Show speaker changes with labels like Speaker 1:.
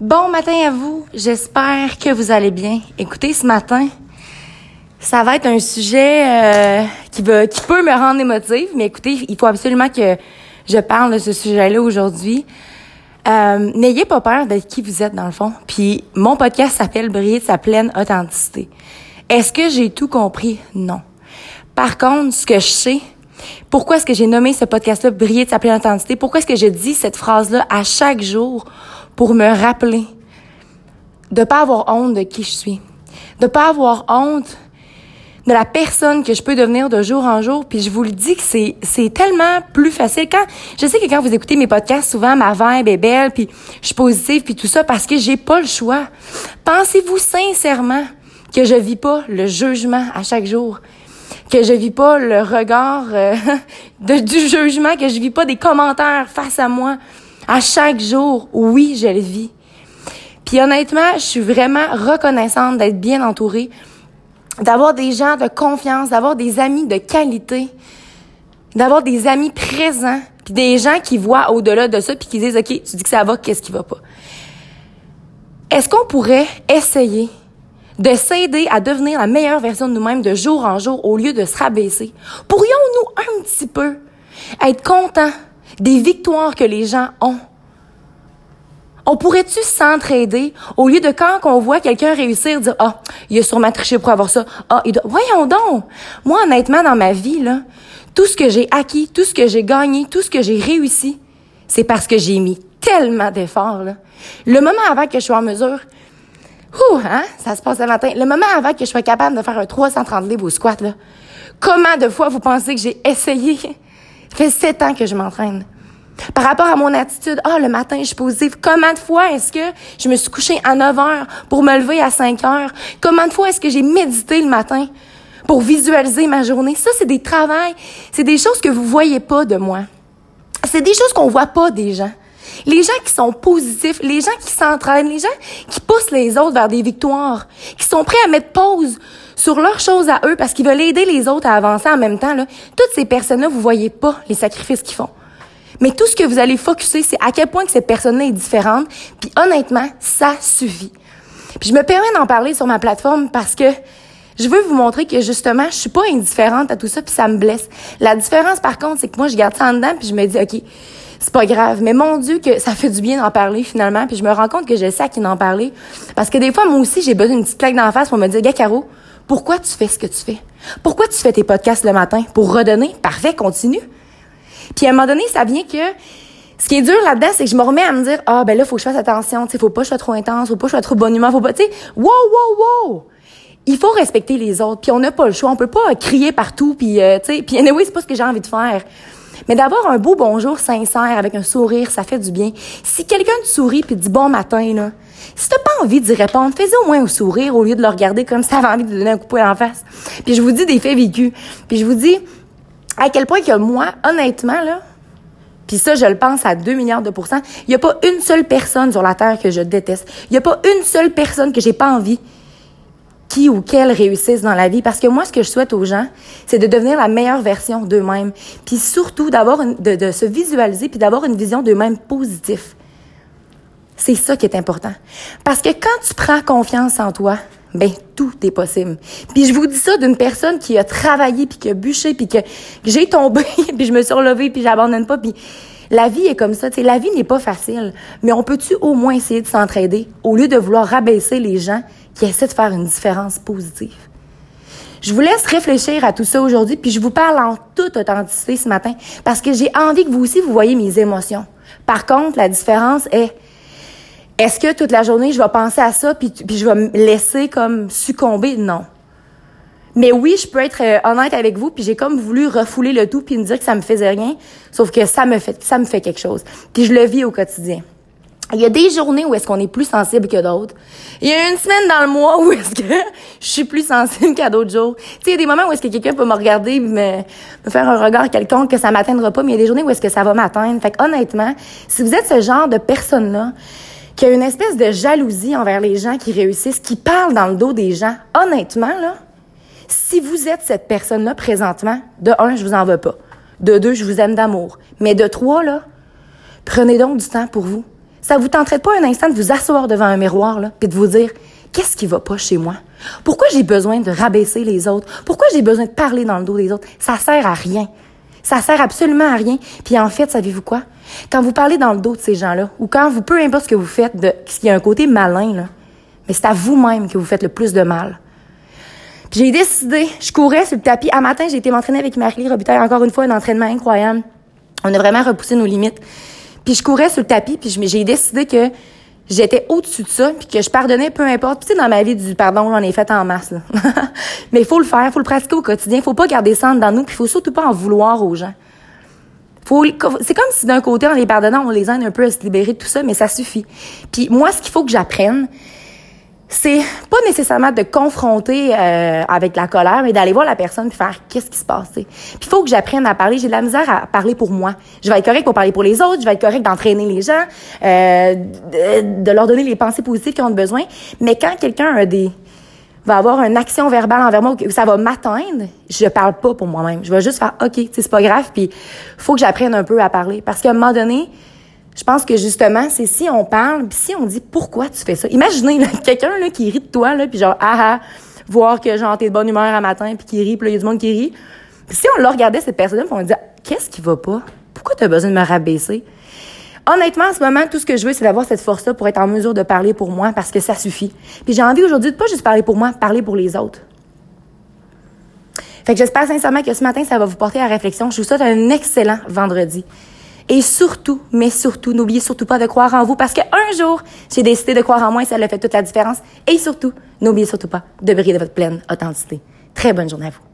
Speaker 1: Bon matin à vous. J'espère que vous allez bien. Écoutez, ce matin, ça va être un sujet euh, qui va, peut me rendre émotive, mais écoutez, il faut absolument que je parle de ce sujet-là aujourd'hui. Euh, N'ayez pas peur d'être qui vous êtes dans le fond. Puis mon podcast s'appelle Briller de sa pleine authenticité. Est-ce que j'ai tout compris? Non. Par contre, ce que je sais, pourquoi est-ce que j'ai nommé ce podcast-là Briller de sa pleine authenticité? Pourquoi est-ce que je dis cette phrase-là à chaque jour? Pour me rappeler de pas avoir honte de qui je suis, de pas avoir honte de la personne que je peux devenir de jour en jour. Puis je vous le dis que c'est c'est tellement plus facile quand je sais que quand vous écoutez mes podcasts, souvent ma vibe est belle, puis je suis positive, puis tout ça parce que j'ai pas le choix. Pensez-vous sincèrement que je vis pas le jugement à chaque jour, que je vis pas le regard euh, du jugement, que je vis pas des commentaires face à moi? À chaque jour. Oui, je le vis. Puis honnêtement, je suis vraiment reconnaissante d'être bien entourée, d'avoir des gens de confiance, d'avoir des amis de qualité, d'avoir des amis présents, puis des gens qui voient au-delà de ça puis qui disent OK, tu dis que ça va, qu'est-ce qui va pas? Est-ce qu'on pourrait essayer de s'aider à devenir la meilleure version de nous-mêmes de jour en jour au lieu de se rabaisser? Pourrions-nous un petit peu être contents des victoires que les gens ont? On pourrait-tu s'entraider au lieu de quand on voit quelqu'un réussir, dire ah il a sûrement triché pour avoir ça, ah il doit... voyons donc. Moi honnêtement dans ma vie là, tout ce que j'ai acquis, tout ce que j'ai gagné, tout ce que j'ai réussi, c'est parce que j'ai mis tellement d'efforts là. Le moment avant que je sois en mesure, ouh hein, ça se passe le matin. Le moment avant que je sois capable de faire un 330 livres au squat là. Comment de fois vous pensez que j'ai essayé Ça fait sept ans que je m'entraîne. Par rapport à mon attitude, ah, le matin, je suis positive. Combien de fois est-ce que je me suis couchée à 9 heures pour me lever à 5 heures? Combien de fois est-ce que j'ai médité le matin pour visualiser ma journée? Ça, c'est des travails. C'est des choses que vous voyez pas de moi. C'est des choses qu'on voit pas des gens. Les gens qui sont positifs, les gens qui s'entraînent, les gens qui poussent les autres vers des victoires, qui sont prêts à mettre pause sur leurs choses à eux parce qu'ils veulent aider les autres à avancer en même temps, là, toutes ces personnes-là, vous voyez pas les sacrifices qu'ils font. Mais tout ce que vous allez focuser, c'est à quel point que cette personne-là est différente. Puis honnêtement, ça suffit. Puis je me permets d'en parler sur ma plateforme parce que je veux vous montrer que justement, je suis pas indifférente à tout ça, puis ça me blesse. La différence, par contre, c'est que moi, je garde ça en dedans, puis je me dis, OK, c'est pas grave. Mais mon Dieu, que ça fait du bien d'en parler finalement, puis je me rends compte que sais à qui d'en parler. Parce que des fois, moi aussi, j'ai besoin d'une petite claque d'en face pour me dire, gars, Caro, pourquoi tu fais ce que tu fais? Pourquoi tu fais tes podcasts le matin? Pour redonner? Parfait, continue. Puis à un moment donné, ça vient que ce qui est dur là-dedans, c'est que je me remets à me dire ah ben là faut que je fasse attention, tu faut pas que je sois trop intense, faut pas que je sois trop bonne humeur, faut pas, tu sais, wow wow wow. Il faut respecter les autres, puis on n'a pas le choix, on peut pas crier partout, puis euh, tu sais, puis anyway, c'est pas ce que j'ai envie de faire. Mais d'avoir un beau bonjour sincère avec un sourire, ça fait du bien. Si quelqu'un te sourit puis dit bon matin là, si t'as pas envie d'y répondre, fais au moins un sourire au lieu de le regarder comme si t'avais envie de donner un coup de poing en face. Puis je vous dis des faits vécus. Puis je vous dis à quel point que moi, honnêtement, là, puis ça, je le pense à 2 milliards de pourcents, il n'y a pas une seule personne sur la Terre que je déteste. Il n'y a pas une seule personne que j'ai pas envie qui ou qu'elle réussisse dans la vie. Parce que moi, ce que je souhaite aux gens, c'est de devenir la meilleure version d'eux-mêmes. Puis surtout, d'avoir de, de se visualiser puis d'avoir une vision d'eux-mêmes positive. C'est ça qui est important. Parce que quand tu prends confiance en toi, ben tout est possible. Puis je vous dis ça d'une personne qui a travaillé puis qui a bûché puis que, j'ai tombé puis je me suis relevée puis j'abandonne pas puis la vie est comme ça, tu sais, la vie n'est pas facile, mais on peut-tu au moins essayer de s'entraider au lieu de vouloir rabaisser les gens qui essaient de faire une différence positive. Je vous laisse réfléchir à tout ça aujourd'hui, puis je vous parle en toute authenticité ce matin parce que j'ai envie que vous aussi vous voyez mes émotions. Par contre, la différence est est-ce que toute la journée, je vais penser à ça puis, puis je vais me laisser comme succomber? Non. Mais oui, je peux être euh, honnête avec vous, puis j'ai comme voulu refouler le tout puis me dire que ça me faisait rien, sauf que ça me fait ça me fait quelque chose. Puis je le vis au quotidien. Il y a des journées où est-ce qu'on est plus sensible que d'autres. Il y a une semaine dans le mois où est-ce que je suis plus sensible qu'à d'autres jours. Tu sais, il y a des moments où est-ce que quelqu'un peut me regarder, me, me faire un regard quelconque que ça m'atteindra pas, mais il y a des journées où est-ce que ça va m'atteindre. Fait honnêtement, si vous êtes ce genre de personne-là, qu'il y a une espèce de jalousie envers les gens qui réussissent, qui parlent dans le dos des gens. Honnêtement, là, si vous êtes cette personne-là présentement, de un, je vous en veux pas. De deux, je vous aime d'amour. Mais de trois, là, prenez donc du temps pour vous. Ça vous tenterait pas un instant de vous asseoir devant un miroir, là, puis de vous dire, qu'est-ce qui va pas chez moi? Pourquoi j'ai besoin de rabaisser les autres? Pourquoi j'ai besoin de parler dans le dos des autres? Ça sert à rien. Ça sert absolument à rien. Puis en fait, savez-vous quoi? Quand vous parlez dans le dos de ces gens-là, ou quand vous, peu importe ce que vous faites, de, qu'il y a un côté malin, là, mais c'est à vous-même que vous faites le plus de mal. J'ai décidé, je courais sur le tapis. Un matin, j'ai été m'entraîner avec Marie Robitaille, encore une fois, un entraînement incroyable. On a vraiment repoussé nos limites. Puis je courais sur le tapis, puis j'ai décidé que j'étais au-dessus de ça, puis que je pardonnais peu importe. Puis tu sais, dans ma vie, du pardon, j'en ai fait en masse. Mais il faut le faire, il faut le pratiquer au quotidien. Il faut pas garder ça dans nous, puis faut surtout pas en vouloir aux gens. C'est comme si d'un côté, en les pardonnant, on les aide un peu à se libérer de tout ça, mais ça suffit. Puis moi, ce qu'il faut que j'apprenne, c'est pas nécessairement de confronter euh, avec la colère, mais d'aller voir la personne puis faire qu'est-ce qui se passe. Puis il faut que j'apprenne à parler. J'ai de la misère à parler pour moi. Je vais être correct pour parler pour les autres. Je vais être correct d'entraîner les gens, euh, de, leur donner les pensées positives qu'ils ont besoin. Mais quand quelqu'un a des va avoir une action verbale envers moi où ça va m'atteindre, je parle pas pour moi-même. Je vais juste faire OK, c'est pas grave. Puis faut que j'apprenne un peu à parler parce qu'à un moment donné je pense que justement, c'est si on parle, puis si on dit pourquoi tu fais ça? Imaginez quelqu'un qui rit de toi puis genre ah ah, voir que genre t'es de bonne humeur un matin puis qui rit, puis il y a du monde qui rit. Puis si on le regardait cette personne, on dit qu'est-ce qui va pas? Pourquoi tu as besoin de me rabaisser Honnêtement, en ce moment, tout ce que je veux, c'est d'avoir cette force-là pour être en mesure de parler pour moi parce que ça suffit. Puis j'ai envie aujourd'hui de pas juste parler pour moi, parler pour les autres. Fait que j'espère sincèrement que ce matin, ça va vous porter à réflexion. Je vous souhaite un excellent vendredi. Et surtout, mais surtout, n'oubliez surtout pas de croire en vous parce qu'un jour, j'ai décidé de croire en moi et ça a fait toute la différence. Et surtout, n'oubliez surtout pas de briller de votre pleine authenticité. Très bonne journée à vous.